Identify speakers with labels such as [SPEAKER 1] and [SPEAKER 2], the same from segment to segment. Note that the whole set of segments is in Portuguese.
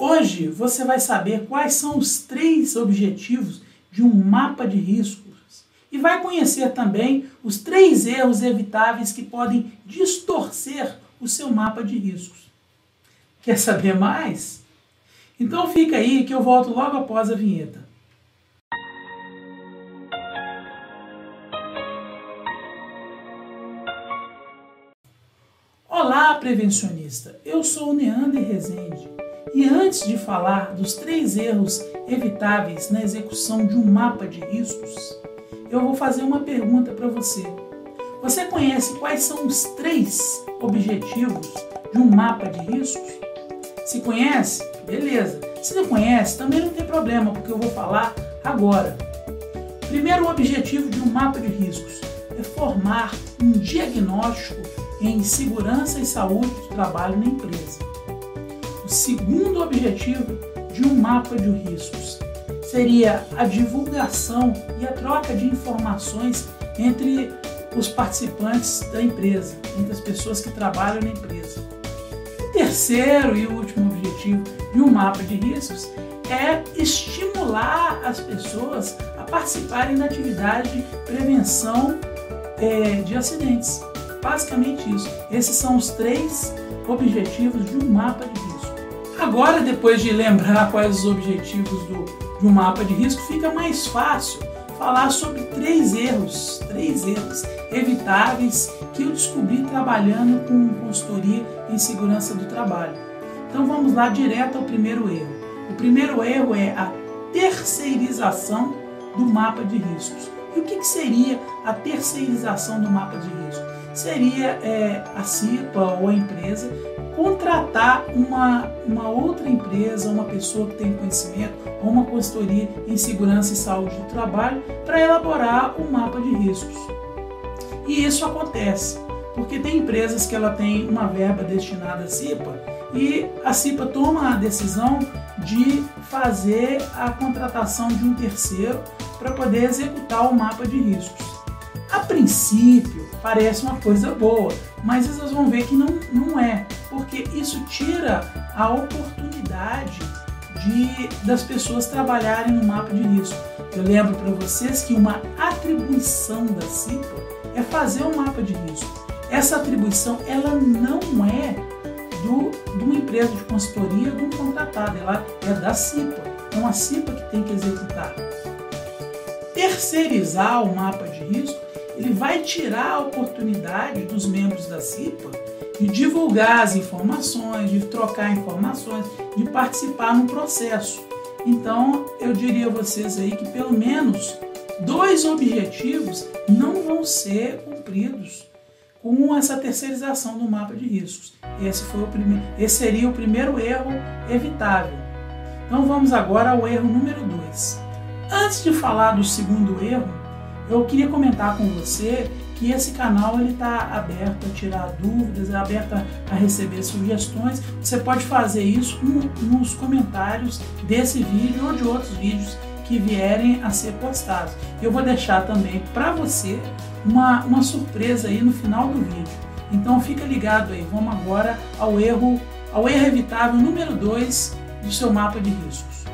[SPEAKER 1] Hoje você vai saber quais são os três objetivos de um mapa de riscos e vai conhecer também os três erros evitáveis que podem distorcer o seu mapa de riscos. Quer saber mais? Então fica aí que eu volto logo após a vinheta. Olá, prevencionista! Eu sou o Neander Rezende e antes de falar dos três erros evitáveis na execução de um mapa de riscos, eu vou fazer uma pergunta para você. Você conhece quais são os três objetivos de um mapa de riscos? Se conhece, beleza. Se não conhece, também não tem problema, porque eu vou falar agora. Primeiro objetivo de um mapa de riscos é formar um diagnóstico em segurança e saúde do trabalho na empresa. Segundo objetivo de um mapa de riscos seria a divulgação e a troca de informações entre os participantes da empresa, entre as pessoas que trabalham na empresa. O terceiro e último objetivo de um mapa de riscos é estimular as pessoas a participarem da atividade de prevenção é, de acidentes. Basicamente isso. Esses são os três objetivos de um mapa de risco. Agora, depois de lembrar quais os objetivos do, um mapa de risco, fica mais fácil falar sobre três erros, três erros evitáveis que eu descobri trabalhando com consultoria em segurança do trabalho. Então vamos lá direto ao primeiro erro. O primeiro erro é a terceirização do mapa de riscos. E o que, que seria a terceirização do mapa de risco? Seria é, a CIPA ou a empresa contratar uma, uma outra empresa, uma pessoa que tem conhecimento, ou uma consultoria em segurança e saúde do trabalho para elaborar o um mapa de riscos. E isso acontece porque tem empresas que ela tem uma verba destinada à CIPA e a CIPA toma a decisão de fazer a contratação de um terceiro para poder executar o mapa de riscos. A princípio, parece uma coisa boa, mas vocês vão ver que não, não é, porque isso tira a oportunidade de, das pessoas trabalharem no mapa de risco. Eu lembro para vocês que uma atribuição da CIPA é fazer um mapa de risco. Essa atribuição ela não é do, de uma empresa de consultoria, de um contratado, ela é da CIPA. Então a CIPA que tem que executar. Terceirizar o mapa de risco, ele vai tirar a oportunidade dos membros da CIPA de divulgar as informações, de trocar informações, de participar no processo. Então, eu diria a vocês aí que pelo menos dois objetivos não vão ser cumpridos com essa terceirização do mapa de riscos. Esse, foi o primeiro, esse seria o primeiro erro evitável. Então vamos agora ao erro número 2. Antes de falar do segundo erro, eu queria comentar com você que esse canal está aberto a tirar dúvidas, é aberto a receber sugestões. Você pode fazer isso nos comentários desse vídeo ou de outros vídeos que vierem a ser postados. Eu vou deixar também para você uma, uma surpresa aí no final do vídeo. Então fica ligado aí, vamos agora ao erro, ao erro evitável número 2 do seu mapa de riscos.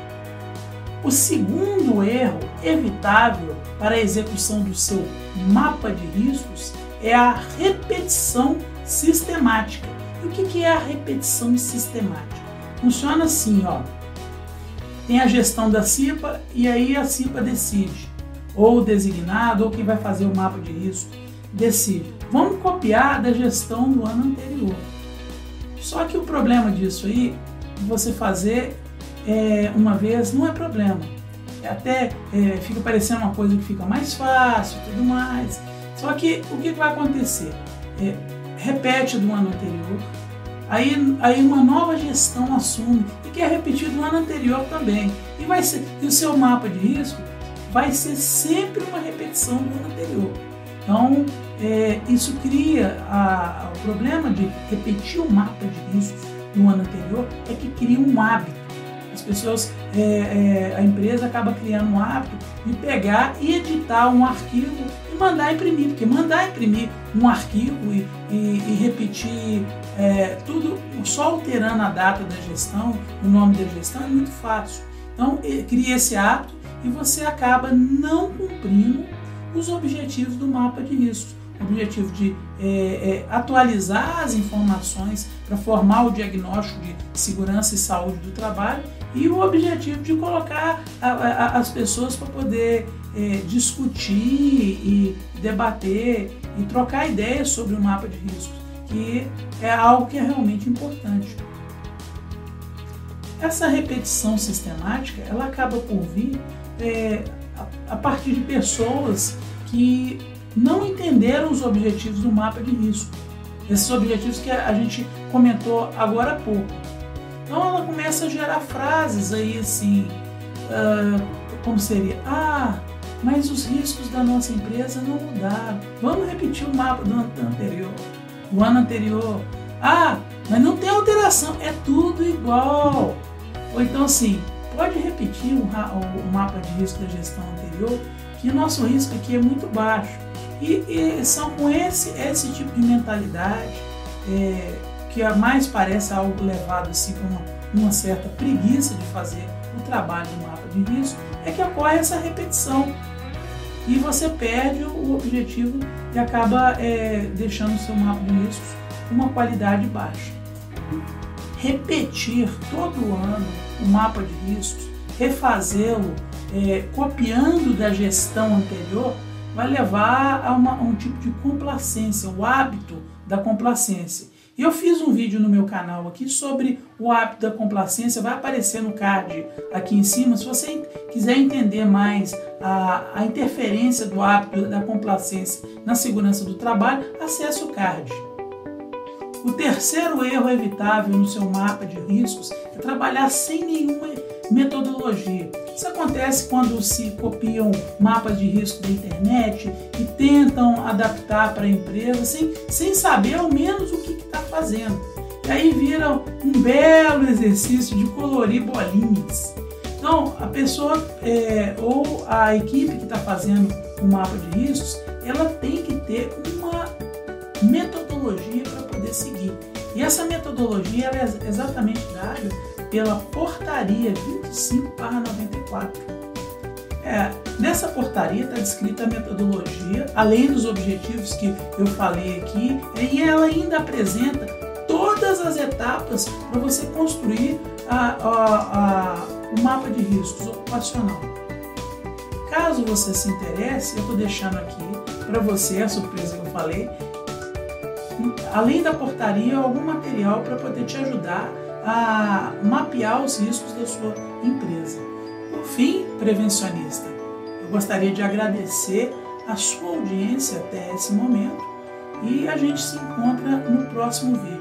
[SPEAKER 1] O segundo erro evitável para a execução do seu mapa de riscos é a repetição sistemática. E o que é a repetição sistemática? Funciona assim, ó. Tem a gestão da CIPA e aí a CIPA decide ou designado, ou quem vai fazer o mapa de risco, decide. Vamos copiar da gestão do ano anterior. Só que o problema disso aí, você fazer é, uma vez, não é problema. Até é, fica parecendo uma coisa que fica mais fácil tudo mais. Só que o que vai acontecer? É, repete do ano anterior, aí, aí uma nova gestão assume e quer repetir do ano anterior também. E, vai ser, e o seu mapa de risco vai ser sempre uma repetição do ano anterior. Então, é, isso cria a, o problema de repetir o mapa de riscos no ano anterior, é que cria um hábito. As pessoas, é, é, a empresa acaba criando um hábito de pegar e editar um arquivo e mandar imprimir, porque mandar imprimir um arquivo e, e, e repetir é, tudo só alterando a data da gestão, o nome da gestão é muito fácil. Então cria esse hábito e você acaba não cumprindo os objetivos do mapa de riscos o objetivo de é, é, atualizar as informações para formar o diagnóstico de segurança e saúde do trabalho e o objetivo de colocar a, a, as pessoas para poder é, discutir e debater e trocar ideias sobre o mapa de riscos, que é algo que é realmente importante. Essa repetição sistemática ela acaba por vir é, a, a partir de pessoas que não entenderam os objetivos do mapa de risco. Esses objetivos que a gente comentou agora há pouco. Então ela começa a gerar frases aí assim, uh, como seria? Ah, mas os riscos da nossa empresa não mudaram. Vamos repetir o mapa do ano anterior. Do ano anterior. Ah, mas não tem alteração, é tudo igual. Ou então assim, pode repetir o, o mapa de risco da gestão anterior, que o nosso risco aqui é muito baixo. E, e são com esse, esse tipo de mentalidade é, que mais parece algo levado assim com uma, uma, certa preguiça de fazer o trabalho do mapa de risco, é que ocorre essa repetição. E você perde o objetivo e acaba é, deixando o seu mapa de riscos com uma qualidade baixa. Repetir todo ano o mapa de riscos, refazê-lo, é, copiando da gestão anterior, vai levar a, uma, a um tipo de complacência, o hábito da complacência. E eu fiz um vídeo no meu canal aqui sobre o hábito da complacência, vai aparecer no card aqui em cima. Se você quiser entender mais a, a interferência do hábito da complacência na segurança do trabalho, acesse o card. O terceiro erro evitável no seu mapa de riscos é trabalhar sem nenhuma metodologia. Isso acontece quando se copiam mapas de risco da internet e tentam adaptar para a empresa sem, sem saber ao menos o que está fazendo. E aí vira um belo exercício de colorir bolinhas. Então, a pessoa é, ou a equipe que está fazendo o mapa de riscos, ela tem que ter uma metodologia para poder seguir. E essa metodologia é exatamente dada pela Portaria 25/94. É, nessa portaria está descrita a metodologia, além dos objetivos que eu falei aqui, e ela ainda apresenta todas as etapas para você construir a, a, a, o mapa de riscos ocupacional. Caso você se interesse, eu estou deixando aqui para você a surpresa que eu falei, além da portaria, algum material para poder te ajudar a mapear os riscos da sua empresa. Por fim, prevencionista, eu gostaria de agradecer a sua audiência até esse momento e a gente se encontra no próximo vídeo.